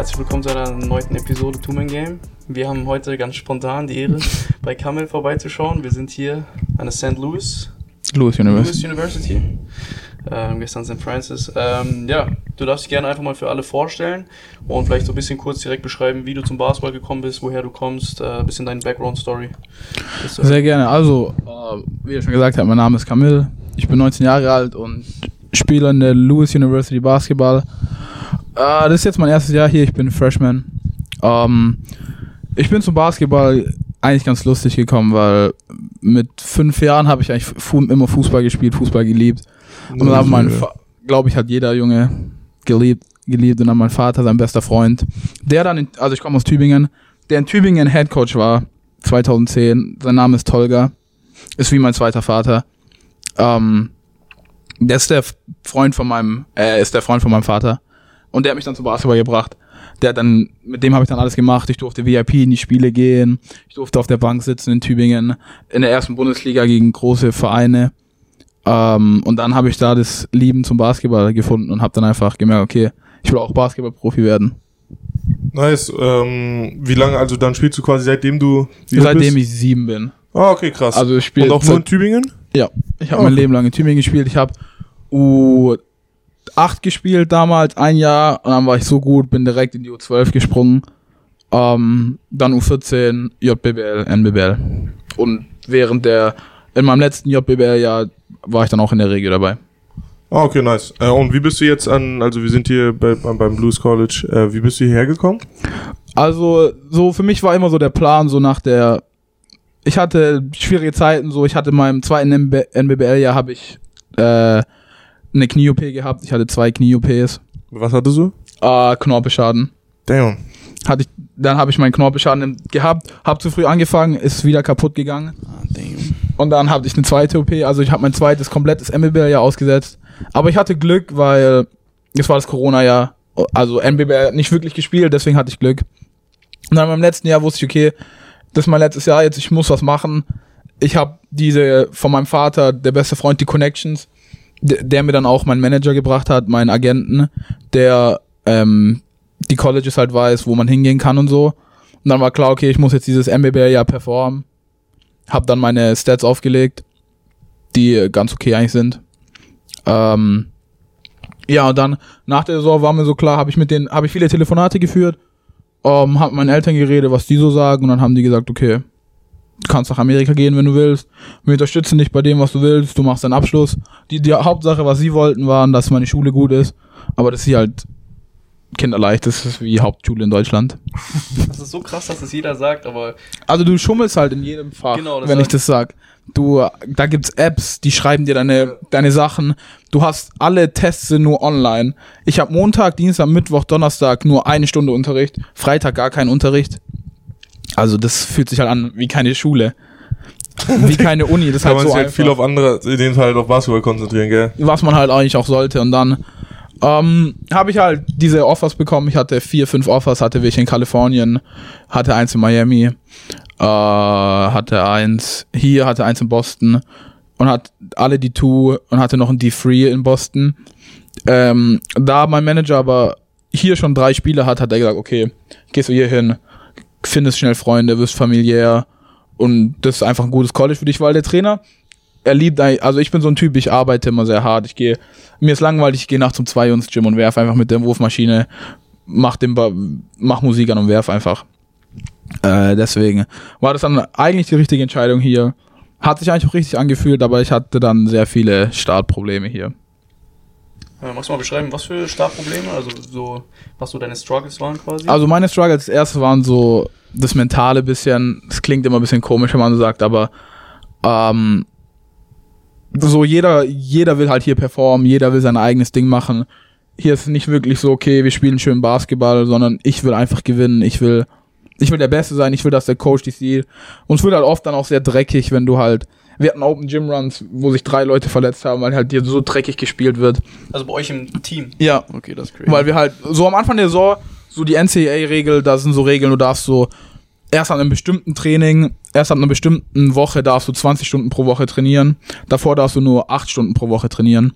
Herzlich willkommen zu einer neuen Episode Two Man Game. Wir haben heute ganz spontan die Ehre, bei Kamel vorbeizuschauen. Wir sind hier an der St. Louis, Louis University. Louis University. Ähm, gestern St. Francis. Ähm, ja, du darfst dich gerne einfach mal für alle vorstellen und vielleicht so ein bisschen kurz direkt beschreiben, wie du zum Basketball gekommen bist, woher du kommst, äh, ein bisschen deine Background-Story. Sehr gerne. Also, äh, wie ihr schon gesagt habt, mein Name ist Camille. Ich bin 19 Jahre alt und spiele in der Lewis University Basketball. Äh, das ist jetzt mein erstes Jahr hier. Ich bin Freshman. Ähm, ich bin zum Basketball eigentlich ganz lustig gekommen, weil mit fünf Jahren habe ich eigentlich fu immer Fußball gespielt, Fußball geliebt. Und dann hat mein, glaube ich, hat jeder Junge geliebt, geliebt und dann mein Vater, sein bester Freund, der dann, in, also ich komme aus Tübingen, der in Tübingen Head Coach war, 2010. Sein Name ist Tolga, ist wie mein zweiter Vater. Ähm, der ist der Freund von meinem, äh, ist der Freund von meinem Vater. Und der hat mich dann zum Basketball gebracht. Der hat dann, mit dem habe ich dann alles gemacht. Ich durfte VIP in die Spiele gehen. Ich durfte auf der Bank sitzen in Tübingen. In der ersten Bundesliga gegen große Vereine. Ähm, und dann habe ich da das Lieben zum Basketball gefunden und habe dann einfach gemerkt, okay, ich will auch Basketballprofi werden. Nice. Ähm, wie lange, also dann spielst du quasi seitdem du Seitdem bist? ich sieben bin. Ah, okay, krass. Also ich spiele Und auch nur in Tübingen? Ja, ich habe Oh. mein Leben lang in Tübingen gespielt. Ich habe U8 gespielt damals, ein Jahr, und dann war ich so gut, bin direkt in die U12 gesprungen. Ähm, dann U14, JBBL, NBBL. Und während der, in meinem letzten JBBL-Jahr war ich dann auch in der Regio dabei. Ah, okay, nice. Äh, und wie bist du jetzt an, also wir sind hier bei, beim, Blues College, äh, wie bist du hierher gekommen? Also, so für mich war immer so der Plan, so nach der. Ich hatte schwierige Zeiten, so ich hatte in meinem zweiten NB NBBL-Jahr habe ich äh, eine Knie-OP gehabt. Ich hatte zwei Knie-OPs. Was hattest du? Äh, Knorpelschaden. Damn. Hatte ich, dann habe ich meinen Knorpelschaden gehabt, habe zu früh angefangen, ist wieder kaputt gegangen. Ah, damn. Und dann hatte ich eine zweite OP, also ich habe mein zweites komplettes NBBL-Jahr ausgesetzt. Aber ich hatte Glück, weil es war das Corona-Jahr. Also hat nicht wirklich gespielt, deswegen hatte ich Glück. Und dann beim letzten Jahr wusste ich, okay, das ist mein letztes Jahr jetzt, ich muss was machen. Ich habe diese von meinem Vater, der beste Freund, die Connections, der, mir dann auch meinen Manager gebracht hat, meinen Agenten, der ähm, die Colleges halt weiß, wo man hingehen kann und so. Und dann war klar, okay, ich muss jetzt dieses MBBL-Jahr performen. Hab dann meine Stats aufgelegt, die ganz okay eigentlich sind. Ähm, ja, und dann nach der Saison war mir so klar, habe ich mit denen, habe ich viele Telefonate geführt, ähm, hab mit meinen Eltern geredet, was die so sagen, und dann haben die gesagt, okay, kannst nach Amerika gehen, wenn du willst. Wir unterstützen dich bei dem, was du willst. Du machst deinen Abschluss. Die, die Hauptsache, was sie wollten, waren, dass meine Schule gut ist. Aber das ist hier halt kinderleicht. Das ist wie Hauptschule in Deutschland. Das ist so krass, dass das jeder sagt, aber Also du schummelst halt in jedem Fach, Genau, wenn ich das sag. Du, da gibt's Apps, die schreiben dir deine, deine Sachen. Du hast alle Tests sind nur online. Ich habe Montag, Dienstag, Mittwoch, Donnerstag nur eine Stunde Unterricht, Freitag gar keinen Unterricht. Also das fühlt sich halt an wie keine Schule. Wie keine Uni. Das ist Kann halt man so sich halt einfach viel auf andere, in dem Fall halt auf Basketball konzentrieren, gell? was man halt eigentlich auch sollte. Und dann ähm, habe ich halt diese Offers bekommen. Ich hatte vier, fünf Offers, hatte welche in Kalifornien, hatte eins in Miami, äh, hatte eins hier, hatte eins in Boston und hat alle die Two und hatte noch ein D3 in Boston. Ähm, da mein Manager aber hier schon drei Spiele hat, hat er gesagt, okay, gehst du hier hin, findest schnell Freunde, wirst familiär und das ist einfach ein gutes College für dich, weil der Trainer, er liebt, also ich bin so ein Typ, ich arbeite immer sehr hart, ich gehe, mir ist langweilig, ich gehe nachts um zwei Uhr ins Gym und werf einfach mit der Wurfmaschine, mach den, mach Musik an und werf einfach. Äh, deswegen war das dann eigentlich die richtige Entscheidung hier. Hat sich eigentlich auch richtig angefühlt, aber ich hatte dann sehr viele Startprobleme hier. Äh, magst du mal beschreiben, was für Startprobleme, also so, was so deine Struggles waren quasi? Also meine Struggles erst waren so das mentale bisschen, es klingt immer ein bisschen komisch, wenn man so sagt, aber ähm, so jeder, jeder will halt hier performen, jeder will sein eigenes Ding machen. Hier ist nicht wirklich so, okay, wir spielen schön Basketball, sondern ich will einfach gewinnen, ich will, ich will der Beste sein, ich will, dass der Coach dich sieht. Und es wird halt oft dann auch sehr dreckig, wenn du halt, wir hatten Open Gym Runs, wo sich drei Leute verletzt haben, weil halt hier so dreckig gespielt wird. also bei euch im Team. Ja, Okay, das ist crazy. weil wir halt so am Anfang der Saison, so die NCAA-Regel, da sind so Regeln, du darfst so erst an einem bestimmten Training, erst an einer bestimmten Woche darfst du 20 Stunden pro Woche trainieren. Davor darfst du nur 8 Stunden pro Woche trainieren.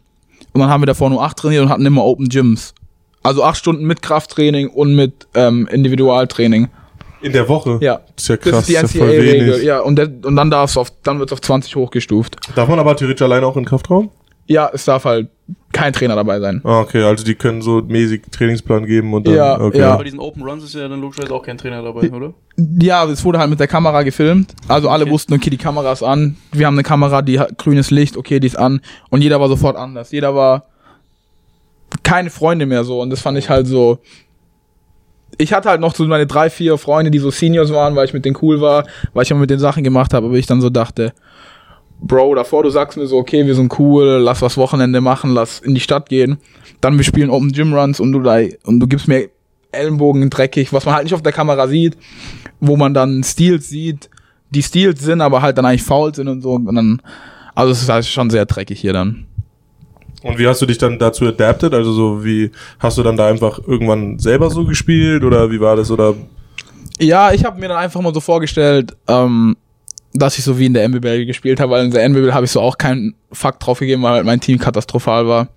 Und dann haben wir davor nur 8 trainiert und hatten immer Open Gyms. Also acht Stunden mit Krafttraining und mit ähm, Individualtraining. In der Woche? Ja. Das ist ja krass. das ist die NCAA-Regel. Ja, und, der, und dann darf's auf, dann wird's auf 20 hochgestuft. Darf man aber theoretisch alleine auch in Kraftraum? Ja, es darf halt kein Trainer dabei sein. Ah, okay, also die können so mäßig Trainingsplan geben und dann. Ja, okay. ja. Bei diesen Open Runs ist ja dann logischerweise auch kein Trainer dabei, oder? Ja, es wurde halt mit der Kamera gefilmt. Also alle Okay. wussten, okay, die Kamera ist an. Wir haben eine Kamera, die hat grünes Licht, okay, die ist an. Und jeder war sofort anders. Jeder war keine Freunde mehr so. Und das fand ich halt so. Ich hatte halt noch so meine drei, vier Freunde, die so Seniors waren, weil ich mit denen cool war, weil ich immer mit den Sachen gemacht habe, aber ich dann so dachte, Bro, davor du sagst mir so, okay, wir sind cool, lass was Wochenende machen, lass in die Stadt gehen. Dann wir spielen Open Gym Runs und du da, und du gibst mir Ellenbogen dreckig, was man halt nicht auf der Kamera sieht, wo man dann Steals sieht, die Steals sind, aber halt dann eigentlich faul sind und so. Und dann, also es ist halt schon sehr dreckig hier dann. Und wie hast du dich dann dazu adapted? Also so wie hast du dann da einfach irgendwann selber so gespielt oder wie war das? Oder Ja, ich habe mir dann einfach mal so vorgestellt, ähm, dass ich so wie in der NBL gespielt habe, weil in der NBL habe ich so auch keinen Fakt drauf gegeben, weil halt mein Team katastrophal war.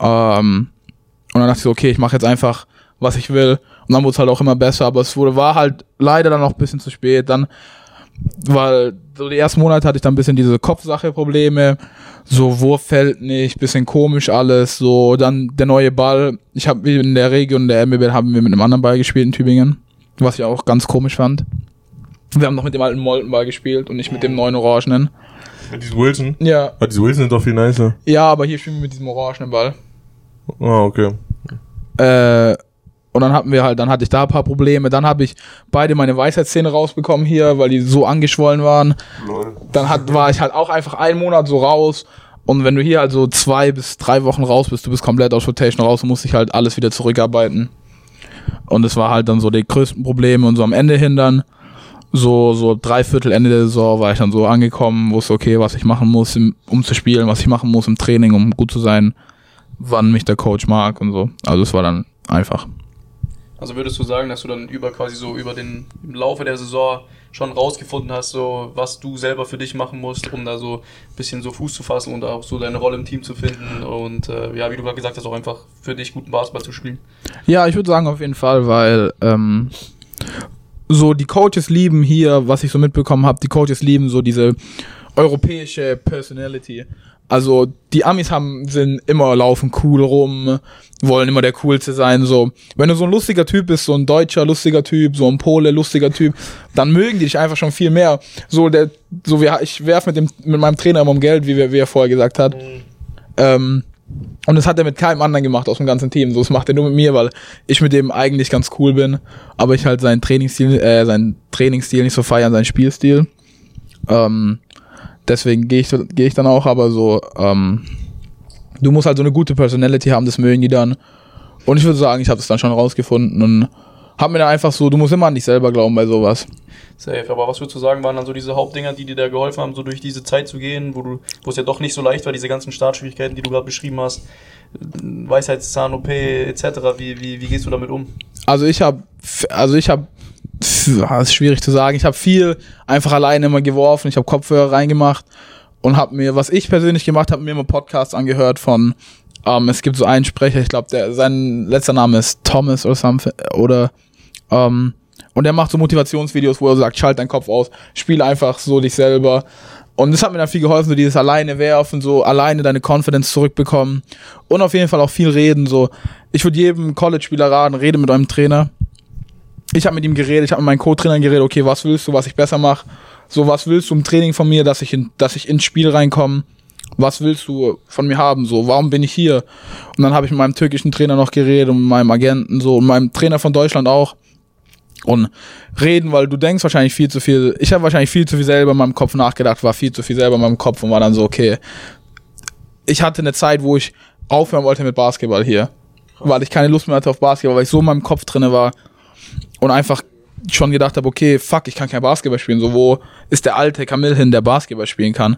Ähm, und dann dachte ich so, okay, ich mache jetzt einfach, was ich will. Und dann wurde es halt auch immer besser, aber es wurde, war halt leider dann noch ein bisschen zu spät. Dann, weil so die ersten Monate hatte ich dann ein bisschen diese Kopfsache-Probleme. So Wurf fällt nicht, bisschen komisch alles. So dann der neue Ball. Ich habe in der Region der MBL haben wir mit einem anderen Ball gespielt in Tübingen, was ich auch ganz komisch fand. Wir haben noch mit dem alten Moltenball gespielt und nicht mit dem neuen Orangenen. mit diesem Wilson? Ja, Ah, diese Wilson sind doch viel nicer. ja, aber hier spielen wir mit diesem orangenen Ball. Ah, okay. Äh, und dann hatten wir halt, dann hatte ich da ein paar Probleme. Dann habe ich beide meine Weisheitszähne rausbekommen hier, weil die so angeschwollen waren. Dann hat, war ich halt auch einfach einen Monat so raus. Und wenn du hier halt so zwei bis drei Wochen raus bist, du bist komplett aus Rotation raus und musst dich halt alles wieder zurückarbeiten. Und das war halt dann so die größten Probleme. Und so am Ende hin dann, so, so dreiviertel Ende der Saison war ich dann so angekommen, wusste, okay, was ich machen muss, um zu spielen, was ich machen muss im Training, um gut zu sein, wann mich der Coach mag und so. Also es war dann einfach. Also würdest du sagen, dass du dann über quasi so über den im Laufe der Saison schon rausgefunden hast, so was du selber für dich machen musst, um da so ein bisschen so Fuß zu fassen und auch so deine Rolle im Team zu finden und äh, ja, wie du gerade gesagt hast, auch einfach für dich guten Basketball zu spielen. Ja, ich würde sagen auf jeden Fall, weil ähm, so die Coaches lieben hier, was ich so mitbekommen habe, die Coaches lieben so diese europäische Personality. Also die Amis haben sind immer laufen cool rum, wollen immer der coolste sein. So, wenn du so ein lustiger Typ bist, so ein deutscher lustiger Typ, so ein Pole lustiger Typ, dann mögen die dich einfach schon viel mehr. So der, so wir, ich werf mit dem mit meinem Trainer immer um Geld, wie, wir, wie er vorher gesagt hat. Ähm, und das hat er mit keinem anderen gemacht aus dem ganzen Team. So, das macht er nur mit mir, weil ich mit dem eigentlich ganz cool bin, aber ich halt seinen Trainingsstil, äh, seinen Trainingsstil nicht so feiern, seinen Spielstil. Ähm, deswegen gehe ich, gehe ich dann auch, aber so, ähm, du musst halt so eine gute Personality haben, das mögen die dann. Und ich würde sagen, ich habe das dann schon rausgefunden und hab mir dann einfach so, du musst immer an dich selber glauben bei sowas. Safe, aber was würdest du sagen, waren dann so diese Hauptdinger, die dir da geholfen haben, so durch diese Zeit zu gehen, wo du, wo es ja doch nicht so leicht war, diese ganzen Startschwierigkeiten, die du gerade beschrieben hast, Weisheitszahn, OP etc., wie, wie, wie gehst du damit um? Also ich habe, also ich habe, das ist schwierig zu sagen. Ich habe viel einfach alleine immer geworfen. Ich habe Kopfhörer reingemacht und habe mir, was ich persönlich gemacht habe, mir immer Podcasts angehört von. Ähm, es gibt so einen Sprecher, ich glaube, der sein letzter Name ist Thomas oder something oder ähm, und der macht so Motivationsvideos, wo er sagt, schalt deinen Kopf aus, spiel einfach so dich selber. Und das hat mir dann viel geholfen, so dieses alleine werfen, so alleine deine Confidence zurückbekommen und auf jeden Fall auch viel reden. So, ich würde jedem College-Spieler raten, rede mit eurem Trainer. Ich habe mit ihm geredet, ich habe mit meinen Co-Trainern geredet, okay, was willst du, was ich besser mache? So, was willst du im Training von mir, dass ich, in, dass ich ins Spiel reinkomme? Was willst du von mir haben? So, warum bin ich hier? Und dann habe ich mit meinem türkischen Trainer noch geredet und mit meinem Agenten so und meinem Trainer von Deutschland auch. Und reden, weil du denkst wahrscheinlich viel zu viel. Ich habe wahrscheinlich viel zu viel selber in meinem Kopf nachgedacht, war viel zu viel selber in meinem Kopf und war dann so, okay. Ich hatte eine Zeit, wo ich aufhören wollte mit Basketball hier. Weil ich keine Lust mehr hatte auf Basketball, weil ich so in meinem Kopf drinne war und einfach schon gedacht habe, okay, fuck, ich kann kein Basketball spielen. So, wo ist der alte Kamil hin, der Basketball spielen kann?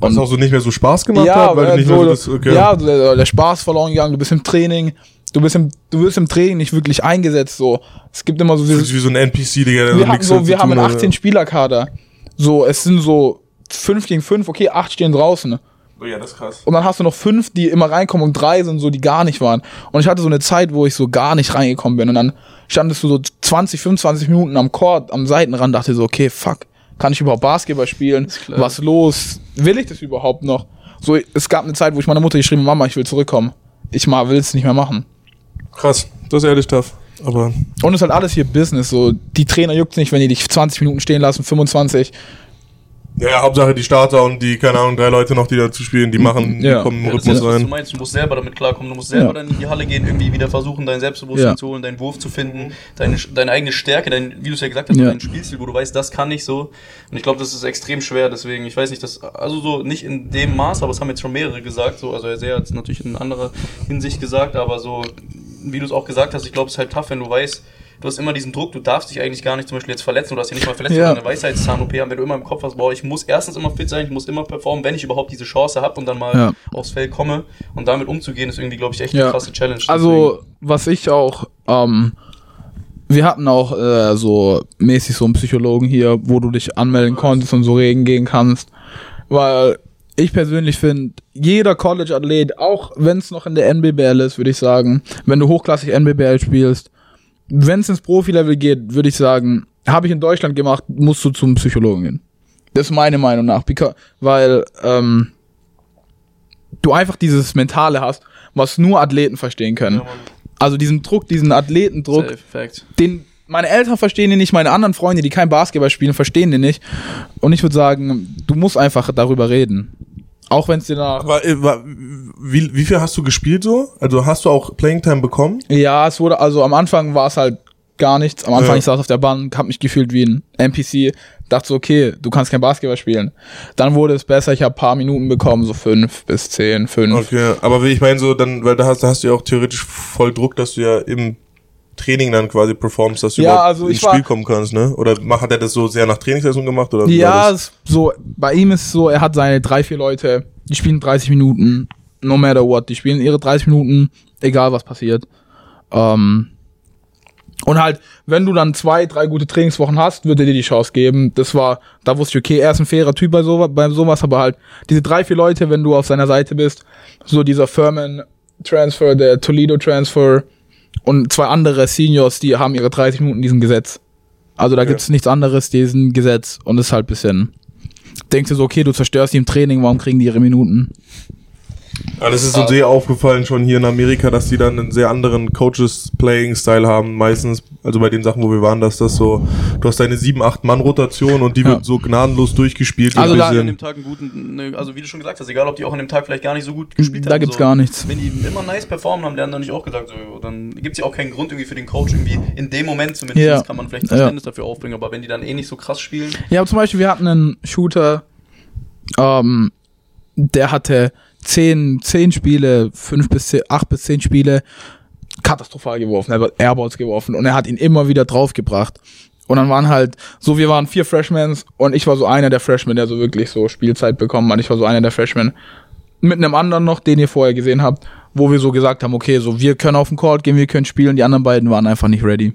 Was auch so nicht mehr so Spaß gemacht ja, hat, weil du äh, nicht so, mehr so das, okay. ja der, Spaß verloren gegangen, du bist im Training, du bist im, du wirst im Training nicht wirklich eingesetzt, so. Es gibt immer so Das ist dieses, wie so ein NPC, Digga, der wir so haben so, wir haben einen hat. 18 Spieler Kader. So, es sind so 5 gegen 5, okay, 8 stehen draußen. Oh ja, das ist krass. Und dann hast du noch fünf, die immer reinkommen und drei sind so, die gar nicht waren. Und ich hatte so eine Zeit, wo ich so gar nicht reingekommen bin. Und dann standest du so 20, 25 Minuten am Court, am Seitenrand, dachte so, okay, fuck, kann ich überhaupt Basketball spielen? Was los? Will ich das überhaupt noch? So, es gab eine Zeit, wo ich meiner Mutter geschrieben habe, Mama, ich will zurückkommen. Ich mal will es nicht mehr machen. Krass, das ist ehrlich tough. Aber Und es ist halt alles hier Business. So, die Trainer juckt nicht, wenn die dich 20 Minuten stehen lassen, 25. ja, ja, Hauptsache die Starter und die, keine Ahnung, drei Leute noch, die dazu spielen, die machen, Ja. die kommen im Ja, das ist Rhythmus was du rein. meinst. Du musst selber damit klarkommen. Du musst selber Ja. dann in die Halle gehen, irgendwie wieder versuchen, dein Selbstbewusstsein Ja. zu holen, deinen Wurf zu finden, deine, deine eigene Stärke, dein, wie du es ja gesagt hast, Ja. dein Spielstil, wo du weißt, das kann ich so. Und ich glaube, das ist extrem schwer. Deswegen, ich weiß nicht, das, also so nicht in dem Maß, aber es haben jetzt schon mehrere gesagt. So, also er hat es natürlich in anderer Hinsicht gesagt, aber so, wie du es auch gesagt hast, ich glaube, es ist halt tough, wenn du weißt, du hast immer diesen Druck, du darfst dich eigentlich gar nicht zum Beispiel jetzt verletzen, du hast ja nicht mal verletzt, Ja. eine Weisheitszahn-OP haben, wenn du immer im Kopf hast, boah, ich muss erstens immer fit sein, ich muss immer performen, wenn ich überhaupt diese Chance habe und dann mal Ja. aufs Feld komme und damit umzugehen, ist irgendwie, glaube ich, echt Ja. eine krasse Challenge. Also, was ich auch, ähm, wir hatten auch äh, so mäßig so einen Psychologen hier, wo du dich anmelden konntest und so reden gehen kannst. Weil ich persönlich finde, jeder College-Athlet, auch wenn es noch in der NBBL ist, würde ich sagen, wenn du hochklassig NBBL spielst, wenn es ins Profilevel geht, würde ich sagen, habe ich in Deutschland gemacht, musst du zum Psychologen gehen. Das ist meine Meinung nach. Weil ähm, du einfach dieses Mentale hast, was nur Athleten verstehen können. Also diesen Druck, diesen Athletendruck, den meine Eltern verstehen den nicht, meine anderen Freunde, die kein Basketball spielen, verstehen den nicht. Und ich würde sagen, du musst einfach darüber reden. Auch wenn es dir nach. Aber, äh, wie, wie viel hast du gespielt so? Also hast du auch Playing Time bekommen? Ja, es wurde, also am Anfang war es halt gar nichts. Am Anfang, Ja. ich saß auf der Bank, hab mich gefühlt wie ein NPC, dachte so, okay, du kannst kein Basketball spielen. Dann wurde es besser, ich habe paar Minuten bekommen, so fünf bis zehn, fünf. Okay, aber wie ich meine so, dann, weil da hast, da hast du ja auch theoretisch voll Druck, dass du ja im Training dann quasi performst, dass du Ja, überhaupt also ins Spiel kommen kannst, ne? Oder hat er das so sehr nach Trainingsleistung gemacht? Oder Ja, so, bei ihm ist es so, er hat seine drei, vier Leute, die spielen 30 Minuten, no matter what, die spielen ihre 30 Minuten, egal was passiert. Ähm, und halt, wenn du dann zwei, drei gute Trainingswochen hast, wird er dir die Chance geben. Das war, da wusste ich, okay, er ist ein fairer Typ bei sowas, bei sowas, aber halt, diese drei, vier Leute, wenn du auf seiner Seite bist, so dieser Furman Transfer, der Toledo Transfer und zwei andere Seniors, die haben ihre 30 Minuten in diesem Gesetz. Also da Ja. gibt's nichts anderes, diesen Gesetz. Und das ist halt bisschen. Denkst du so, okay, du zerstörst die im Training, warum kriegen die ihre Minuten? Ja, das ist so sehr aufgefallen schon hier in Amerika, dass die dann einen sehr anderen Coaches-Playing-Style haben, meistens, also bei den Sachen, wo wir waren, dass das so, du hast deine sieben, acht Mann-Rotation und die Ja. wird so gnadenlos durchgespielt. so Also da- an dem Tag einen guten, ne, also wie du schon gesagt hast, egal ob die auch an dem Tag vielleicht gar nicht so gut gespielt haben. Da gibt's so, gar nichts. Wenn die immer nice performen haben, dann nicht auch gesagt, so, dann gibt's ja auch keinen Grund irgendwie für den Coach irgendwie in dem Moment zumindest Ja. kann man vielleicht Ja. Verständnis dafür aufbringen, aber wenn die dann eh nicht so krass spielen, Ja, aber zum Beispiel, wir hatten einen Shooter, ähm, der hatte zehn, zehn Spiele, fünf bis zehn, acht bis zehn Spiele katastrophal geworfen. Er hat Airballs geworfen und er hat ihn immer wieder draufgebracht. Und dann waren halt, so wir waren vier Freshmans und ich war so einer der Freshmen, der so wirklich so Spielzeit bekommen hat. Ich war so einer der Freshmen. Mit einem anderen noch, den ihr vorher gesehen habt, wo wir so gesagt haben, okay, so wir können auf den Court gehen, wir können spielen, die anderen beiden waren einfach nicht ready.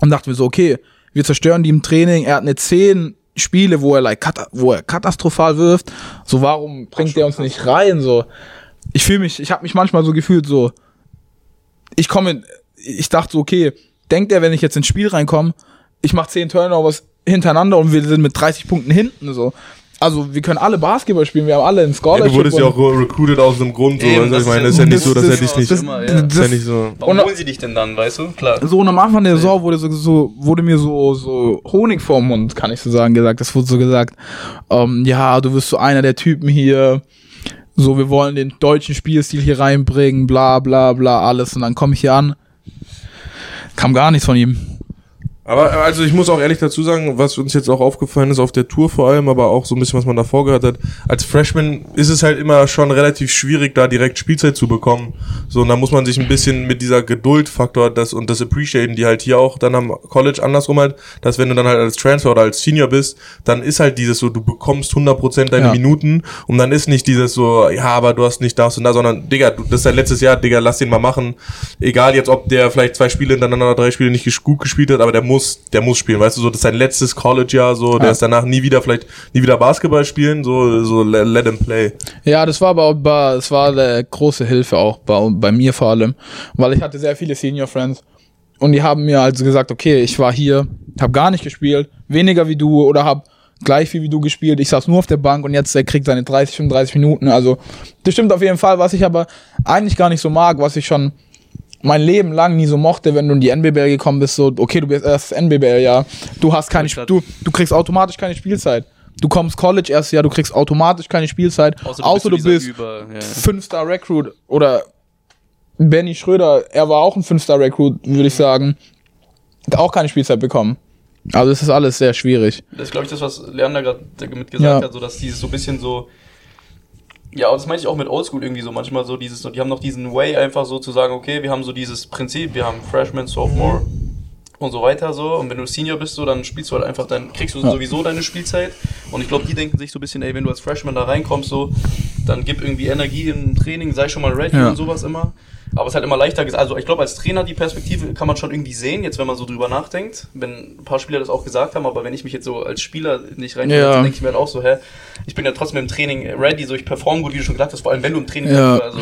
Und dachten wir so, okay, wir zerstören die im Training. Er hat eine 10 Spiele, wo er, like, wo er katastrophal wirft. So, warum bringt er uns nicht rein? So, ich fühle mich, ich habe mich manchmal so gefühlt, so, ich komme, ich dachte so, okay, denkt er, wenn ich jetzt ins Spiel reinkomme, ich mache 10 Turnovers hintereinander und wir sind mit 30 Punkten hinten, so. Also, wir können alle Basketball spielen, wir haben alle einen Ja, Scholarship. du wurdest ja auch recruited aus einem Grund, so, Eben, also das ich meine, ist das ist ja ja- nicht so, dass er das- dich nicht, das- ja. ja so. warum holen sie dich denn dann, weißt du? Klar. So, und am Anfang der Saison wurde so, so, wurde mir so, so Honig vorm Mund, kann ich so sagen, gesagt. Das wurde so gesagt, ähm, ja, du wirst so einer der Typen hier, so, wir wollen den deutschen Spielstil hier reinbringen, bla, bla, bla, alles. Und dann komme ich hier an, kam gar nichts von ihm. Aber also ich muss auch ehrlich dazu sagen, was uns jetzt auch aufgefallen ist auf der Tour vor allem, aber auch so ein bisschen, was man davor gehört hat, als Freshman ist es halt immer schon relativ schwierig, da direkt Spielzeit zu bekommen. So, und da muss man sich ein bisschen mit dieser Geduldfaktor das und das Appreciaten, die halt hier auch dann am College andersrum halt, dass wenn du dann halt als Transfer oder als Senior bist, dann ist halt dieses so, du bekommst 100% deine Ja. Minuten und dann ist nicht dieses so, ja, aber du hast nicht das und da, sondern, Digga, du, das ist dein letztes Jahr, Digga, lass den mal machen. Egal jetzt, ob der vielleicht zwei Spiele hintereinander oder drei Spiele nicht gut gespielt hat, aber der muss muss, der muss spielen, weißt du, so, das ist sein letztes College-Jahr, so, der Ja. ist danach nie wieder, vielleicht, nie wieder Basketball spielen, so, so, let, him play. Ja, das war aber, aber es war eine große Hilfe auch bei, bei mir vor allem, weil ich hatte sehr viele Senior Friends und die haben mir also gesagt, okay, ich war hier, habe gar nicht gespielt, weniger wie du oder habe gleich viel wie du gespielt. Ich saß nur auf der Bank und jetzt der kriegt seine 30, 35 Minuten. Also das stimmt auf jeden Fall, was ich aber eigentlich gar nicht so mag, was ich schon mein Leben lang nie so mochte, wenn du in die NBBL gekommen bist, so, okay, du bist erst NBBL, ja, du hast keine, du, du kriegst automatisch keine Spielzeit. Du kommst College erst, ja, du kriegst automatisch keine Spielzeit, außer du dieser bist Über, ja. Fünf-Star Recruit oder Benny Schröder, er war auch ein Fünf-Star Recruit, würde ich sagen, hat auch keine Spielzeit bekommen. Also es ist alles sehr schwierig. Das ist, glaube ich, das, was Leander gerade damit gesagt Ja. hat, so dass dieses so ein bisschen so. Ja, und das meine ich auch mit Oldschool irgendwie so. Manchmal so dieses, so, die haben noch diesen Way einfach so zu sagen, okay, wir haben so dieses Prinzip, wir haben Freshman, Sophomore und so weiter so. Und wenn du Senior bist, so, dann spielst du halt einfach, dann kriegst du Ja. sowieso deine Spielzeit. Und ich glaube, die denken sich so ein bisschen, ey, wenn du als Freshman da reinkommst, so, dann gib irgendwie Energie im Training, sei schon mal ready Ja. und sowas immer. Aber es ist halt immer leichter gesagt. Also ich glaube, als Trainer die Perspektive kann man schon irgendwie sehen, jetzt wenn man so drüber nachdenkt. Wenn ein paar Spieler das auch gesagt haben, aber wenn ich mich jetzt so als Spieler nicht rein Ja. dann denke ich mir halt auch so, hä, ich bin ja trotzdem im Training ready, so ich performe gut, wie du schon gesagt hast, vor allem wenn du im Training Ja. also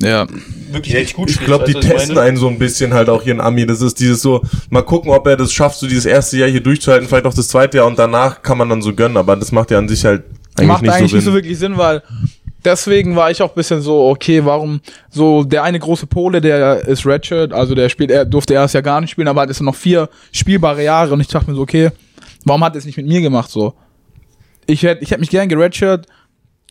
Ja. wirklich Ja, richtig gut ich glaube, weißt die ich testen meine? einen so ein bisschen halt auch hier in Ami. Das ist dieses so, mal gucken, ob er das schafft, so dieses erste Jahr hier durchzuhalten, vielleicht auch das zweite Jahr und danach kann man dann so gönnen, aber das macht ja an sich halt eigentlich Macht nicht eigentlich so nicht so wirklich Sinn, weil deswegen war ich auch bisschen so, okay, warum so der eine große Pole, der ist Redshirt, also der spielt, er durfte erst ja gar nicht spielen, aber hat jetzt noch vier spielbare Jahre und ich dachte mir so, okay, warum hat er es nicht mit mir gemacht so? Ich hätte ich hätte mich gern geredshirt,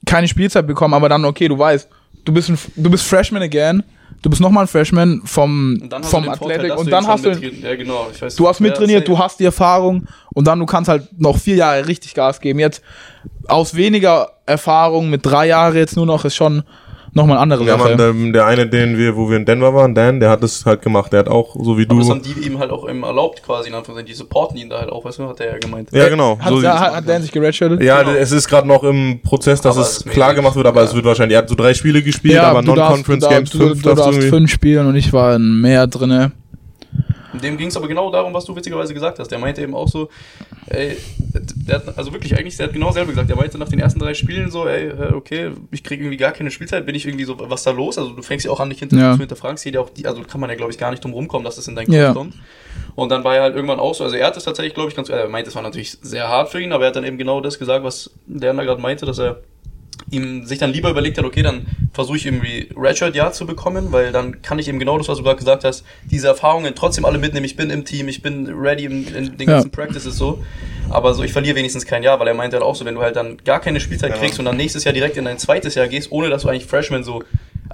keine Spielzeit bekommen, aber dann okay, du weißt, du bist ein, du bist Freshman again, du bist nochmal ein Freshman vom Und dann hast vom du Vorteil, Athletic und du dann hast du mittrainiert- ja genau, ich weiß, Du hast mittrainiert, du hast die Erfahrung und dann du kannst halt noch vier Jahre richtig Gas geben. Jetzt aus weniger Erfahrung mit drei Jahren jetzt nur noch ist schon nochmal eine andere Ja, Sache. man, der, der eine, den wir, wo wir in Denver waren, Dan, der hat das halt gemacht. Der hat auch, so wie Aber das du. haben die ihm halt auch eben erlaubt, quasi, in Anführungszeichen, die supporten ihn da halt auch, weißt du, hat er ja gemeint. Ja, genau. hat, so ja, sieht's hat, hat Dan sich geredshirtet? Ja, Genau. es ist gerade noch im Prozess, dass Aber es klar mäßig. gemacht wird, aber Ja. es wird wahrscheinlich, er hat so drei Spiele gespielt, Ja, aber du Non-Conference du Games darfst- 5 Du, du darfst fünf spielen und ich war in mehr drinne. Dem ging es aber genau darum, was du witzigerweise gesagt hast. Der meinte eben auch so, ey, der hat, also wirklich eigentlich, der hat genau selber gesagt. Der meinte nach den ersten drei Spielen so, ey, okay, ich kriege irgendwie gar keine Spielzeit, bin ich irgendwie so, was da los? Also du fängst ja auch an, dich hinter, Ja. zu hinterfragen, ja auch die, also kann man ja glaube ich gar nicht drum rumkommen, dass das in deinen Kopf Ja. kommt. Und dann war er halt irgendwann auch so, also er hat es tatsächlich, glaube ich, ganz, er meinte, es war natürlich sehr hart für ihn, aber er hat dann eben genau das gesagt, was der da gerade meinte, dass er ihm sich dann lieber überlegt hat, okay, dann versuche ich irgendwie Redshirt ja zu bekommen, weil dann kann ich eben genau das, was du gerade gesagt hast, diese Erfahrungen trotzdem alle mitnehmen. Ich bin im Team, ich bin ready in, in den Ja. ganzen Practices so. Aber so, ich verliere wenigstens kein Jahr, weil er meinte halt auch so, wenn du halt dann gar keine Spielzeit Ja. kriegst und dann nächstes Jahr direkt in dein zweites Jahr gehst, ohne dass du eigentlich Freshman so,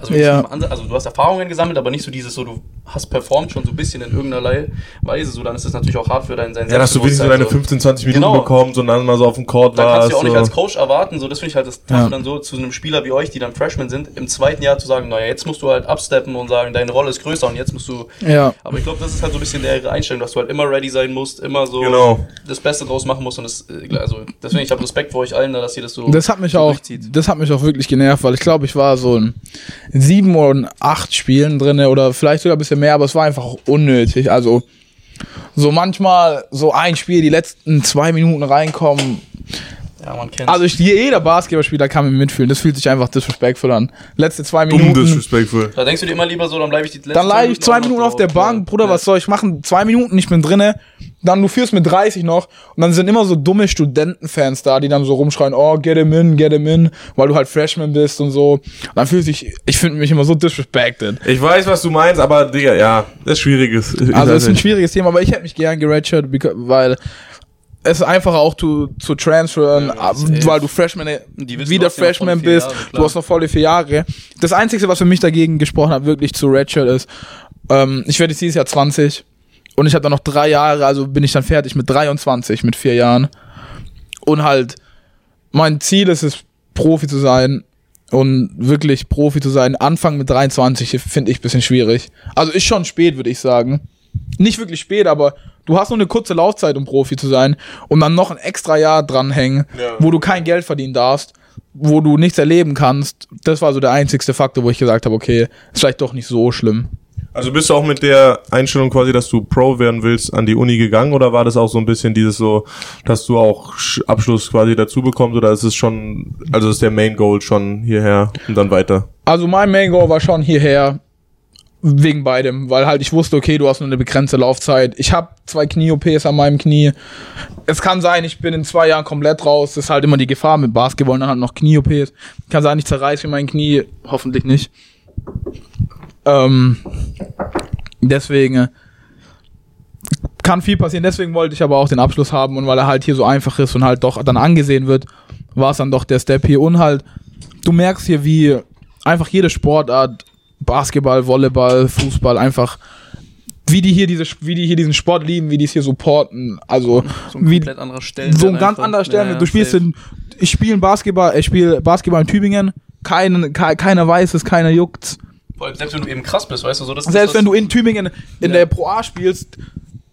also, Ja. also du hast Erfahrungen gesammelt, aber nicht so dieses so, du hast performt schon so ein bisschen in irgendeiner Weise, so dann ist das natürlich auch hart für dein, sein Ja, dass du wenigstens so deine Selbstbewusstsein, so. 15, 20 Minuten Genau. bekommst und dann mal so auf dem Court Da kannst du ja auch warst. nicht als. Coach erwarten, so das finde ich halt das Ja. Dann so zu einem Spieler wie euch, die dann Freshmen sind, im zweiten Jahr zu sagen, naja, jetzt musst du halt absteppen und sagen, deine Rolle ist größer und jetzt musst du. Ja. Aber ich glaube, das ist halt so ein bisschen der Einstellung, dass du halt immer ready sein musst, immer so Genau. das Beste draus machen musst und das, äh, also deswegen ich habe Respekt vor euch allen, dass ihr das so. Das hat mich so auch, das hat mich auch wirklich genervt, weil ich glaube, ich war so in sieben oder acht Spielen drinne oder vielleicht sogar ein bisschen mehr, aber es war einfach unnötig. Also so manchmal so ein Spiel, die letzten zwei Minuten reinkommen. Ja, man kennt. Also ich, jeder Basketballspieler kann mit mir mitfühlen. Das fühlt sich einfach disrespectful an. Letzte zwei Dumm Minuten. disrespectful. da denkst du dir immer lieber so, dann bleibe ich die letzten Dann leide ich zwei Minuten auf der Bank, ja. Bruder, Ja. was soll ich machen? Zwei Minuten, ich bin drinne. Dann du führst mit 30 noch und dann sind immer so dumme Studentenfans da, die dann so rumschreien, oh, get him in, get him in, weil du halt Freshman bist und so. Und dann fühlt sich, ich finde mich immer so disrespected. Ich weiß, was du meinst, aber Digga, ja, das ist schwieriges. Ich Also es ist ein nicht. schwieriges Thema, aber ich hätte mich gern geredshirt, beca- weil es ist einfacher auch zu, zu transferen, Ja, safe. weil du Freshman, wieder Freshman bist, Jahre, du hast noch volle vier Jahre. Das Einzige, was für mich dagegen gesprochen hat, wirklich zu Redshirt ist, ähm, ich werde jetzt dieses Jahr 20 und ich habe dann noch drei Jahre, also bin ich dann fertig mit 23, mit vier Jahren. Und halt, mein Ziel ist es, Profi zu sein und wirklich Profi zu sein. Anfang mit 23 finde ich ein bisschen schwierig. Also ist schon spät, würde ich sagen. Nicht wirklich spät, aber du hast nur eine kurze Laufzeit, um Profi zu sein und dann noch ein extra Jahr dranhängen, Ja. wo du kein Geld verdienen darfst, wo du nichts erleben kannst. Das war so der einzigste Faktor, wo ich gesagt habe, okay, ist vielleicht doch nicht so schlimm. Also bist du auch mit der Einstellung quasi, dass du Pro werden willst, an die Uni gegangen oder war das auch so ein bisschen dieses so, dass du auch Sch- Abschluss quasi dazu bekommst oder ist es schon, also ist der Main Goal schon hierher und dann weiter? Also mein Main Goal war schon hierher wegen beidem, weil halt ich wusste, okay, du hast nur eine begrenzte Laufzeit. Ich habe zwei Knie-OPs an meinem Knie. Es kann sein, ich bin in zwei Jahren komplett raus. Das ist halt immer die Gefahr mit Basketball und dann halt noch Knie-OPs. Kann sein, ich zerreiße mir mein Knie. Hoffentlich nicht. Ähm, deswegen äh, kann viel passieren. Deswegen wollte ich aber auch den Abschluss haben und weil er halt hier so einfach ist und halt doch dann angesehen wird, war es dann doch der Step hier und halt du merkst hier, wie einfach jede Sportart, Basketball, Volleyball, Fußball, einfach, wie die hier diese, wie die hier diesen Sport lieben, wie die es hier supporten. Also, So ein wie, komplett anderer Stellen. so ein ganz anderer Stern. du spielst in, ich spiele Basketball, ich spiele Basketball in Tübingen, kein, ke- keiner weiß es, keiner allem, selbst wenn du eben krass bist, weißt du, so das Selbst wenn du in Tübingen in Ja. der Pro A spielst,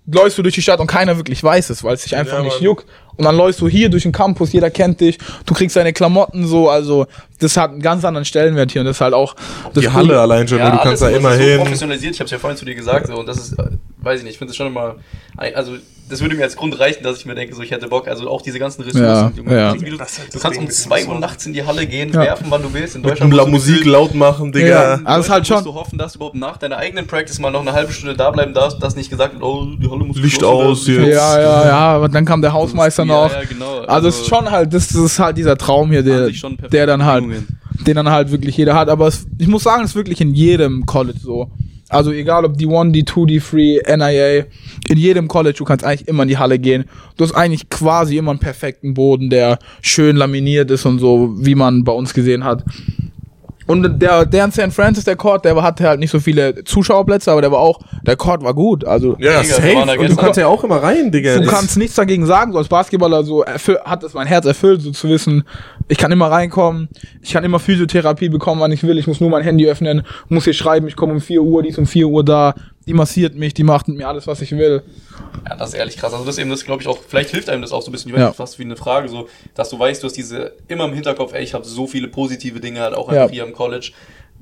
läufst du durch die Stadt und keiner wirklich weiß es, weil es dich einfach Ja, nicht juckt. Und dann läufst du hier durch den Campus, jeder kennt dich, du kriegst deine Klamotten so, also das hat einen ganz anderen Stellenwert hier und das ist halt auch das Die. Halle allein schon, ja, du kannst da immer das ist hin. So professionalisiert, ich habe ja vorhin zu dir gesagt, so, und das ist, äh, weiß ich nicht, ich finde es schon immer, ein- also das würde mir als Grund reichen, dass ich mir denke, so ich hätte Bock, also auch diese ganzen Ressourcen. Ja, Junge, ja. Du, halt du das kannst um mit 2 dem Uhr nachts in die Halle gehen, Ja. werfen, wann du willst. In Mit Deutschland du Musik gefühlt- laut machen, Digga. Ja. Also es halt schon- musst du hoffen, dass du überhaupt nach deiner eigenen Practice mal noch eine halbe Stunde da bleiben darfst, dass nicht gesagt wird, oh, die Halle muss Licht aus werden. jetzt. Ja, ja, ja, aber dann kam der Hausmeister noch. ja, genau. Also es ist schon halt, das, ist halt dieser Traum hier, der, der dann halt. Den dann halt wirklich jeder hat. Aber es, ich muss sagen, es ist wirklich in jedem College so. Also egal ob D1, D2, D3, NIA, in jedem College, du kannst eigentlich immer in die Halle gehen. Du hast eigentlich quasi immer einen perfekten Boden, der schön laminiert ist und so, wie man bei uns gesehen hat. Und der, der in St. Francis, der Court, der hatte halt nicht so viele Zuschauerplätze, aber der war auch, der Court war gut. Also Ja, safe. Und du gestern- kannst ja auch immer rein, Digga. Du kannst nichts dagegen sagen, so als Basketballer so erfüll, hat es mein Herz erfüllt, so zu wissen, ich kann immer reinkommen, ich kann immer Physiotherapie bekommen, wann ich will, ich muss nur mein Handy öffnen, muss hier schreiben, ich komme um 4 Uhr, die ist um 4 Uhr da, die massiert mich, die macht mit mir alles, was ich will. Ja, das ist ehrlich krass. Also das ist eben das, glaube ich, auch, vielleicht hilft einem das auch so ein bisschen, ich weiß Ja. fast wie eine Frage, so, dass du weißt, du hast diese immer im Hinterkopf, ey, ich habe so viele positive Dinge halt auch Ja. hier im College.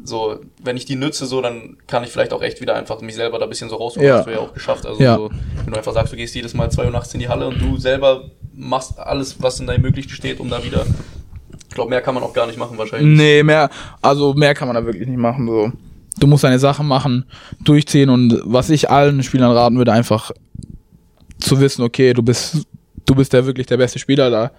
So, wenn ich die nütze, so, dann kann ich vielleicht auch echt wieder einfach mich selber da ein bisschen so rausholen. Ja. Das hast du ja auch geschafft. Also Ja. so, wenn du einfach sagst, du gehst jedes Mal 2 Uhr nachts in die Halle und du selber machst alles, was in deinem Möglichen steht, um da wieder. Ich glaube, mehr kann man auch gar nicht machen wahrscheinlich. Nee, mehr, also mehr kann man da wirklich nicht machen, so. Du musst deine Sachen machen, durchziehen und was ich allen Spielern raten würde, einfach zu wissen, okay, du bist, du bist der wirklich der beste Spieler da.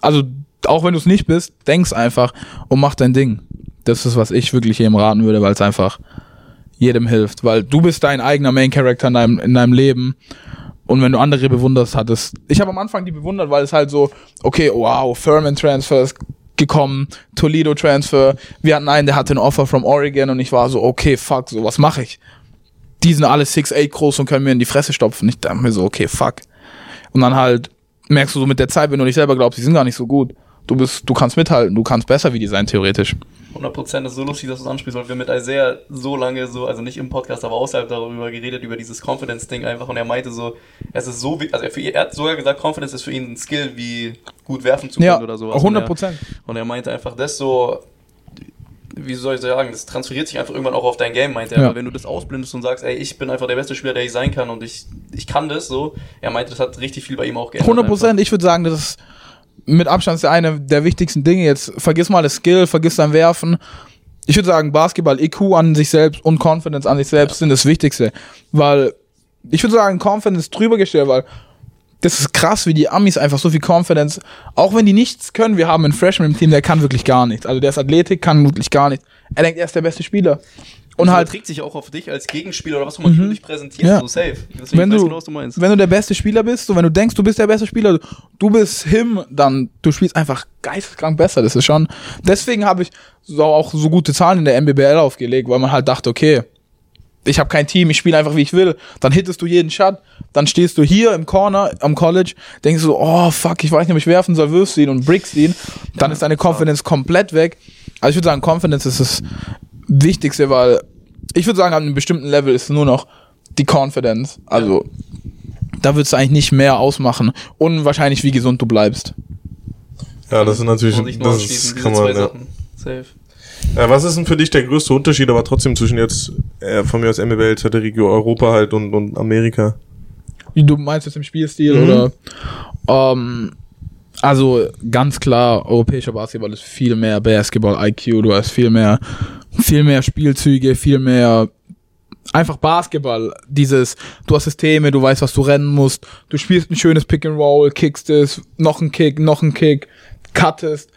Also, auch wenn du es nicht bist, denk's einfach und mach dein Ding. Das ist, was ich wirklich jedem raten würde, weil es einfach jedem hilft. Weil du bist dein eigener Main Character in deinem, in deinem Leben. Und wenn du andere bewunderst, hat es. Ich habe am Anfang die bewundert, weil es halt so, okay, wow, Furman Transfer ist gekommen, Toledo Transfer. Wir hatten einen, der hatte ein Offer from Oregon und ich war so, okay, fuck, so was mache ich? Die sind alle 6'8 groß und können mir in die Fresse stopfen. Ich dachte mir so, okay, fuck. Und dann halt merkst du so mit der Zeit, wenn du nicht selber glaubst, die sind gar nicht so gut. Du bist, du kannst mithalten, du kannst besser wie die sein, theoretisch. 100% das ist so lustig, dass du es anspielst, weil wir mit Isaiah so lange so, also nicht im Podcast, aber außerhalb darüber geredet, über dieses Confidence-Ding einfach und er meinte so, es ist so, also er, für, ihn- er hat sogar gesagt, Confidence ist für ihn ein Skill, wie gut werfen zu können Ja, oder sowas. 100 Und Prozent. er, und er meinte einfach, das so, wie soll ich sagen, das transferiert sich einfach irgendwann auch auf dein Game, meinte er. Ja. Wenn du das ausblendest und sagst, ey, ich bin einfach der beste Spieler, der ich sein kann und ich, ich kann das so, er meinte, das hat richtig viel bei ihm auch geändert. 100 Prozent. Ich würde sagen, das ist mit Abstand der eine der wichtigsten Dinge. Jetzt vergiss mal das Skill, vergiss dein Werfen. Ich würde sagen, Basketball, IQ an sich selbst und Confidence an sich selbst sind das Wichtigste. Weil, ich würde sagen, Confidence drüber gestellt, weil das ist krass, wie die Amis einfach so viel Confidence, auch wenn die nichts können, wir haben einen Freshman im Team, der kann wirklich gar nichts. Also der ist Athletik, kann wirklich gar nichts. Er denkt, er ist der beste Spieler. Und Und halt, trägt sich auch auf dich als Gegenspieler oder was auch immer du dich präsentierst, Ja. so safe. Deswegen wenn du, genau, was du meinst. wenn du der beste Spieler bist, so wenn du denkst, du bist der beste Spieler, du bist him, dann du spielst einfach geisteskrank besser. Das ist schon. Deswegen habe ich so auch so gute Zahlen in der MBBL aufgelegt, weil man halt dachte, okay, ich habe kein Team, ich spiele einfach wie ich will. Dann hittest du jeden Shot, dann stehst du hier im Corner am College, denkst du, oh fuck, ich weiß nicht, ob ich werfen soll, wirfst ihn und brickst ihn. Dann ist deine Confidence komplett weg. Also ich würde sagen, Confidence ist das Wichtigste, weil ich würde sagen, an einem bestimmten Level ist nur noch die Confidence. Also da würdest du eigentlich nicht mehr ausmachen. Und wahrscheinlich, wie gesund du bleibst. Ja, das ist natürlich, das ist, kann man, ja. Safe. Äh, was ist denn für dich der größte Unterschied, aber trotzdem zwischen jetzt äh, von mir aus MBL, zweite Region Europa halt und, und Amerika? Wie du meinst jetzt im Spielstil Mhm. oder? Ähm, also ganz klar, europäischer Basketball ist viel mehr Basketball-IQ, du hast viel mehr, viel mehr Spielzüge, viel mehr einfach Basketball. Dieses, du hast Systeme, du weißt, was du rennen musst, du spielst ein schönes Pick and Roll, kickst es, noch ein Kick, noch ein Kick, cuttest.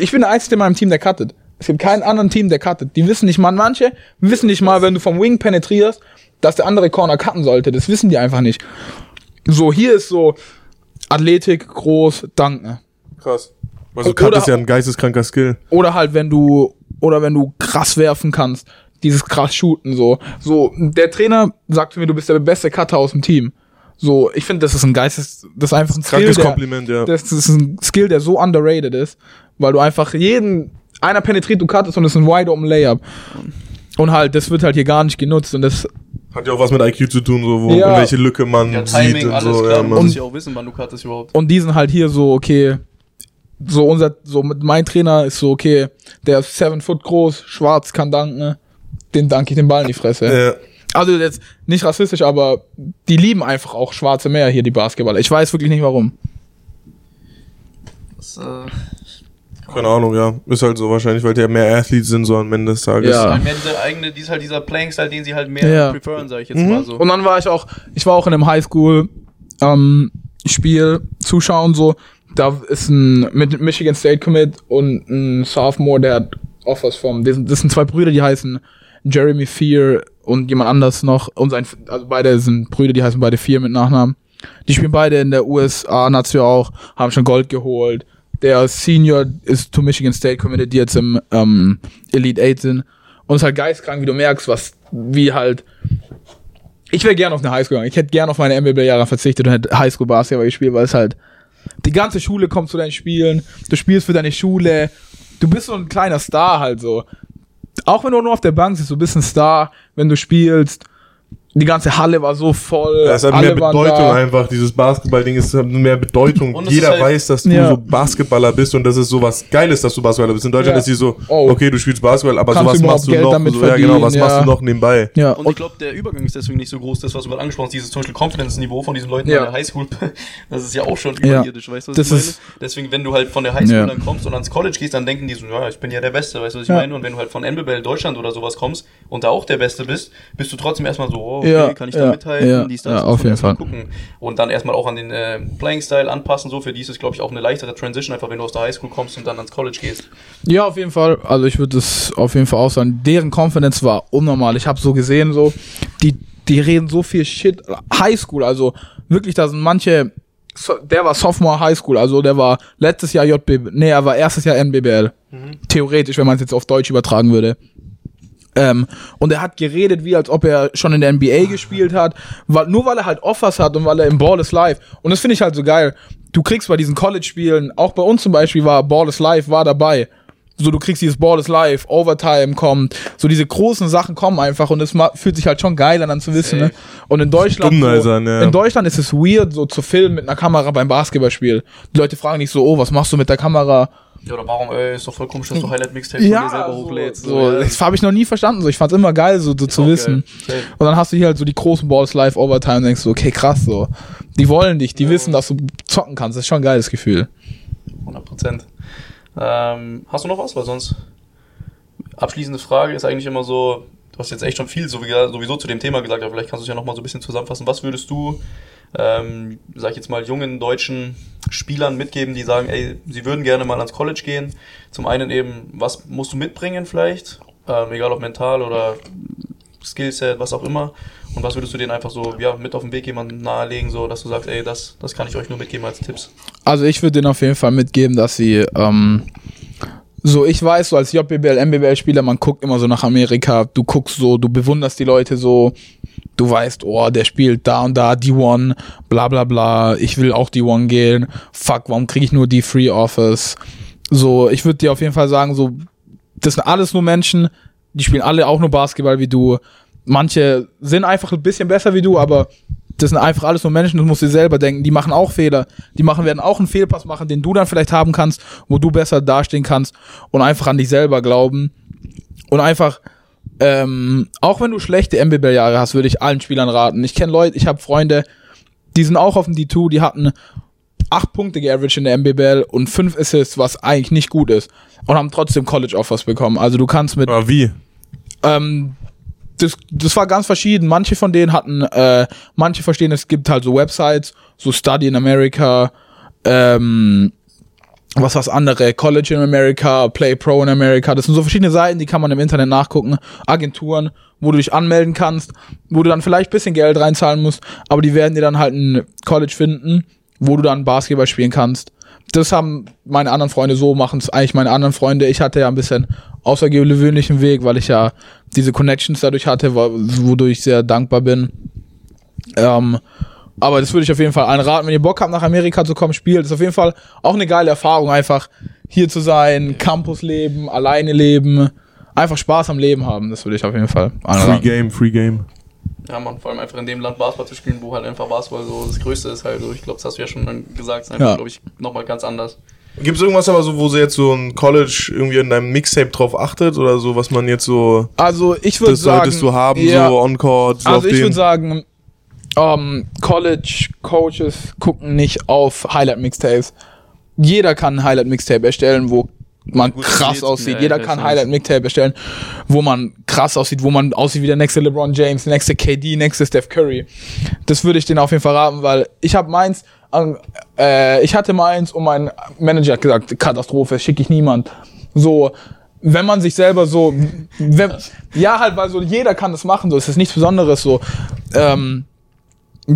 Ich bin der Einzige in meinem Team, der cuttet. Es gibt keinen anderen Team, der cuttet. Die wissen nicht mal, manche wissen nicht mal, wenn du vom Wing penetrierst, dass der andere Corner cutten sollte. Das wissen die einfach nicht. So, hier ist so Athletik, groß, danken. Krass. Also Cut ist ja ein geisteskranker Skill. Oder halt, wenn du, oder wenn du krass werfen kannst, dieses krass shooten, so. So, der Trainer sagt zu mir, du bist der beste Cutter aus dem Team. So, ich finde, das ist ein Geistes, das ist einfach ein Skill, Krankes der, Kompliment, ja. das ist ein Skill, der so underrated ist, weil du einfach jeden, einer penetriert, du cuttest und es ist ein wide open Layup. Und halt, das wird halt hier gar nicht genutzt und das, Hat ja auch was mit IQ zu tun, so wo Ja. in welche Lücke man Ja, sieht Timing, und alles so. klar. Ja, man muss ja auch wissen, wann du cuttest überhaupt. und die sind halt hier so, okay, so unser, so mit mein Trainer ist so, okay, der ist seven foot groß, schwarz, kann danken, den danke ich den Ball in die Fresse. Ja. Also jetzt nicht rassistisch, aber die lieben einfach auch schwarze Meer hier, die Basketballer. Ich weiß wirklich nicht warum. Das, äh, Keine Ahnung, ja. Ist halt so wahrscheinlich, weil die ja mehr Athletes sind, so am Ende des Tages. Ja. am Ende eigene, dies halt dieser Playing-Style, den sie halt mehr Ja. preferen, sag ich jetzt Mhm. mal so. Und dann war ich auch, ich war auch in einem Highschool ähm, Spiel zuschauen so. Da ist ein Michigan State Commit und ein Sophomore, der hat Offers vom. Das sind, zwei Brüder, die heißen Jeremy Fear und jemand anders noch. Und sein, also beide sind Brüder, die heißen beide Fear mit Nachnamen. Die spielen beide in der USA Nation auch, haben schon Gold geholt. Der Senior ist to Michigan State committed, die jetzt im ähm, Elite 8 sind. Und es ist halt geistkrank, wie du merkst, was, wie halt ich wäre gern auf eine Highschool gegangen. Ich hätte gern auf meine MBB-Jahre verzichtet und hätte Highschool-Basketball gespielt, weil es halt die ganze Schule kommt zu deinen Spielen, du spielst für deine Schule, du bist so ein kleiner Star halt so. Auch wenn du nur auf der Bank sitzt, du bist ein Star, wenn du spielst. Die ganze Halle war so voll. Ist halt alle mehr Bedeutung einfach. Dieses Basketball-Ding ist halt mehr Bedeutung. Und es Jeder halt- weiß, dass du Ja. so Basketballer bist und das ist so was Geiles, dass du Basketballer bist. In Deutschland Ja. ist die so, Oh. okay, du spielst Basketball, aber Kannst so was du machst du Geld noch? damit So, ja, genau, was machst ja. du noch nebenbei? Ja, Und ich glaube, der Übergang ist deswegen nicht so groß, das, was du gerade angesprochen hast, dieses zum Beispiel Confidence-Niveau von diesen Leuten Ja. an der Highschool, das ist ja auch schon Ja. überirdisch, weißt du, was Das ich meine? ist- Deswegen, wenn du halt von der Highschool Ja. dann kommst und ans College gehst, dann denken die so, ja, ich bin ja der Beste, weißt du, was ich Ja. meine? Und wenn du halt von NBL Deutschland oder sowas kommst und da auch der Beste bist, bist du trotzdem erstmal so, oh, okay, Ja, kann ich ja, da mithalten, ja, dies, das, ja, auf jeden Fall. gucken. Und dann erstmal auch an den äh, Playing-Style anpassen, so, für die ist es, glaube ich, auch eine leichtere Transition, einfach wenn du aus der Highschool kommst und dann ans College gehst. Ja, auf jeden Fall. Also ich würde das auf jeden Fall auch sagen. Deren Confidence war unnormal. Ich habe so gesehen, so die die reden so viel Shit. Highschool, also wirklich, da sind manche. so- Der war Sophomore Highschool, also der war letztes Jahr JB, nee, er war erstes Jahr NBBL. Theoretisch, wenn man es jetzt auf Deutsch übertragen würde. Ähm, und er hat geredet, wie als ob er schon in der NBA gespielt hat, weil, nur weil er halt Offers hat und weil er im Ball is Live. Und das finde ich halt so geil. Du kriegst bei diesen College-Spielen, auch bei uns zum Beispiel war Ball is Live, war dabei. So, du kriegst dieses Ball is Live, Overtime kommt, so diese großen Sachen kommen einfach und es fühlt sich halt schon geil an, dann zu wissen, ne? Und in Deutschland, so, eisern, ja. in Deutschland ist es weird, so zu filmen mit einer Kamera beim Basketballspiel. Die Leute fragen dich so, oh, was machst du mit der Kamera? Ja, oder warum, ey, ist doch voll komisch, dass du Highlight-Mixtapes von dir selber hochlädst. so, so, ja. das habe ich noch nie verstanden. So, ich fand's immer geil, so, so zu wissen. geil. Und dann hast du hier halt so die großen Balls live Overtime und denkst so, okay, krass, so. Die wollen dich, die wissen, dass du zocken kannst. Das ist schon ein geiles Gefühl. 100 Prozent. Ähm, hast du noch was? Weil sonst abschließende Frage ist eigentlich immer so, du hast jetzt echt schon viel sowieso, sowieso zu dem Thema gesagt, aber vielleicht kannst du es ja noch mal so ein bisschen zusammenfassen. Was würdest du, ähm, sag ich jetzt mal, jungen deutschen Spielern mitgeben, die sagen, ey, sie würden gerne mal ans College gehen? Zum einen eben, was musst du mitbringen vielleicht? Ähm, egal ob mental oder Skillset, was auch immer. Und was würdest du denen einfach so ja, mit auf den Weg jemandem nahelegen, so dass du sagst, ey, das, das kann ich euch nur mitgeben als Tipps? Also ich würde denen auf jeden Fall mitgeben, dass sie, ähm, so ich weiß, so als JBL, MBBL-Spieler, man guckt immer so nach Amerika, du guckst so, du bewunderst die Leute so, du weißt, oh, der spielt da und da, D1, bla bla bla, ich will auch D1 gehen, fuck, warum kriege ich nur die Free Offers? So, ich würde dir auf jeden Fall sagen, so, das sind alles nur Menschen, die spielen alle auch nur Basketball wie du. Manche sind einfach ein bisschen besser wie du, aber das sind einfach alles nur Menschen, du musst dir selber denken, die machen auch Fehler. Die machen, werden auch einen Fehlpass machen, den du dann vielleicht haben kannst, wo du besser dastehen kannst und einfach an dich selber glauben. Und einfach, ähm, auch wenn du schlechte MBBL-Jahre hast, würde ich allen Spielern raten. Ich kenne Leute, ich habe Freunde, die sind auch auf dem D2, die hatten acht Punkte geaveraged in der MBBL und fünf Assists, was eigentlich nicht gut ist. Und haben trotzdem College-Offers bekommen. Also du kannst mit, Aber wie? ähm, das, das war ganz verschieden. Manche von denen hatten, äh, manche verstehen, es gibt halt so Websites, so Study in America, ähm, was was andere, College in America, Play Pro in America. Das sind so verschiedene Seiten, die kann man im Internet nachgucken. Agenturen, wo du dich anmelden kannst, wo du dann vielleicht bisschen Geld reinzahlen musst, aber die werden dir dann halt ein College finden, wo du dann Basketball spielen kannst. Das haben meine anderen Freunde so, machen es eigentlich meine anderen Freunde. Ich hatte ja ein bisschen außergewöhnlichen Weg, weil ich ja diese Connections dadurch hatte, wo- wodurch ich sehr dankbar bin. Ähm, aber das würde ich auf jeden Fall allen raten, wenn ihr Bock habt, nach Amerika zu kommen, spielt. Das ist auf jeden Fall auch eine geile Erfahrung, einfach hier zu sein, Campus leben, alleine leben, einfach Spaß am Leben haben. Das würde ich auf jeden Fall allen Free. Game, Free Game. Ja, man, vor allem einfach in dem Land Basketball zu spielen, wo halt einfach Basketball so das Größte ist halt. So, ich glaube, das hast du ja schon gesagt, ist einfach, Ja. glaube ich, nochmal ganz anders. Gibt es irgendwas aber so, wo sie jetzt so ein College irgendwie in deinem Mixtape drauf achtet oder so, was man jetzt so, Also ich würde das sagen, solltest du haben, ja, so on-court, so also auf ich würde sagen, ähm, College Coaches gucken nicht auf Highlight Mixtapes. Jeder kann ein Highlight Mixtape erstellen, wo man Gut krass aussieht. Ja, Jeder kann Highlight Mixtape erstellen, wo man krass aussieht, wo man aussieht wie der nächste LeBron James, nächste KD, nächste Steph Curry. Das würde ich denen auf jeden Fall raten, weil ich habe meins, äh, ich hatte meins und mein Manager hat gesagt, Katastrophe, schicke ich niemand. So, wenn man sich selber so, wenn, ja halt, weil so jeder kann das machen, so es ist nichts Besonderes so. Ähm,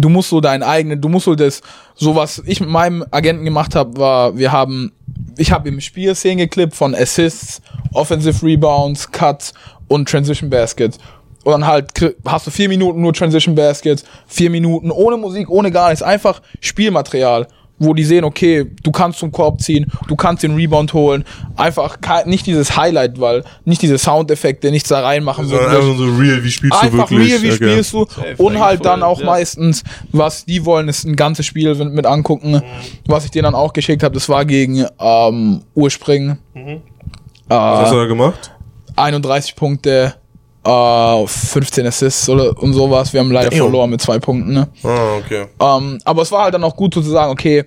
du musst so deinen eigenen, du musst so das, so was ich mit meinem Agenten gemacht habe, war, wir haben, ich habe im Spiel Szenen geklippt von Assists, Offensive Rebounds, Cuts und Transition Baskets. Und dann halt hast du vier Minuten nur Transition Baskets, vier Minuten ohne Musik, ohne gar nichts, einfach Spielmaterial, wo die sehen, okay, du kannst zum Korb ziehen, du kannst den Rebound holen, einfach nicht dieses Highlight, weil nicht diese Soundeffekte, nichts da reinmachen, sondern einfach so real, wie spielst du einfach wirklich? real, wie Okay. spielst du Safe, und halt dann auch ja. meistens, was die wollen, ist ein ganzes Spiel mit, angucken. Was ich dir dann auch geschickt habe, das war gegen ähm, Urspringen. Was hast du Äh, da gemacht? 31 Punkte, äh, 15 Assists oder, und sowas. Wir haben leider Damn. verloren mit zwei Punkten. Ne? Ah, okay. Ähm, aber es war halt dann auch gut so zu sagen, okay,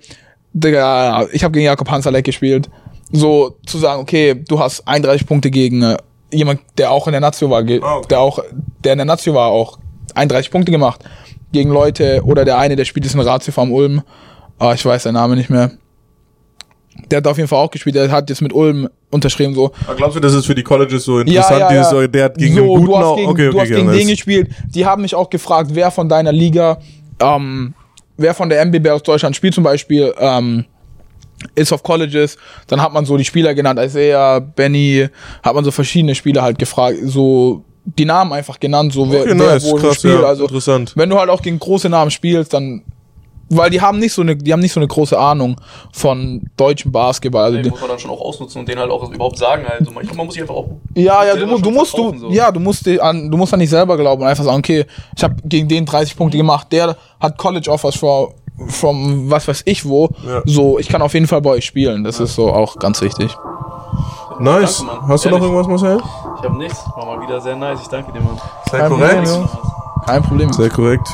Digga, ich habe gegen Jakob Hansalek gespielt. So zu sagen, okay, du hast 31 Punkte gegen äh, jemand, der auch in der Nazio war, Ah, okay. der auch, der in der Nazio war, auch 31 Punkte gemacht. Gegen Leute, oder der eine, der spielt jetzt in Ratio vom Ulm. Ah, ich weiß seinen Namen nicht mehr. Der hat auf jeden Fall auch gespielt, der hat jetzt mit Ulm unterschrieben, so. Aber glaubst du, das ist für die Colleges so interessant? Dieses, so, der hat gegen so, einen guten du hast gegen, okay, du okay, hast gegen den gespielt. Die haben mich auch gefragt, wer von deiner Liga, ähm, wer von der MBB aus Deutschland spielt zum Beispiel, ähm, ist auf Colleges. Dann hat man so die Spieler genannt, Isaiah, Benny, hat man so verschiedene Spieler halt gefragt, so die Namen einfach genannt, so wer, Okay, wer nice, wo krass, spielt. ja, also interessant. wenn du halt auch gegen große Namen spielst, dann weil die haben nicht so eine, die haben nicht so eine große Ahnung von deutschem Basketball. Also Den die, muss man dann schon auch ausnutzen und den halt auch überhaupt sagen halt. So, ich glaube, man muss sich einfach auch. Ja, ja, du, du musst du, so. ja, du musst an, du musst an dich selber glauben und einfach sagen, okay, ich habe gegen den 30 Punkte gemacht, der hat College Offers from, from was weiß ich wo, Ja. so, ich kann auf jeden Fall bei euch spielen, das ist so auch ganz wichtig. Nice. Danke. Hast du noch irgendwas, Marcel? Ich habe nichts. War mal wieder sehr nice. Ich danke dir, Mann. Sehr Kein korrekt. Problem, Kein Problem. Sehr korrekt.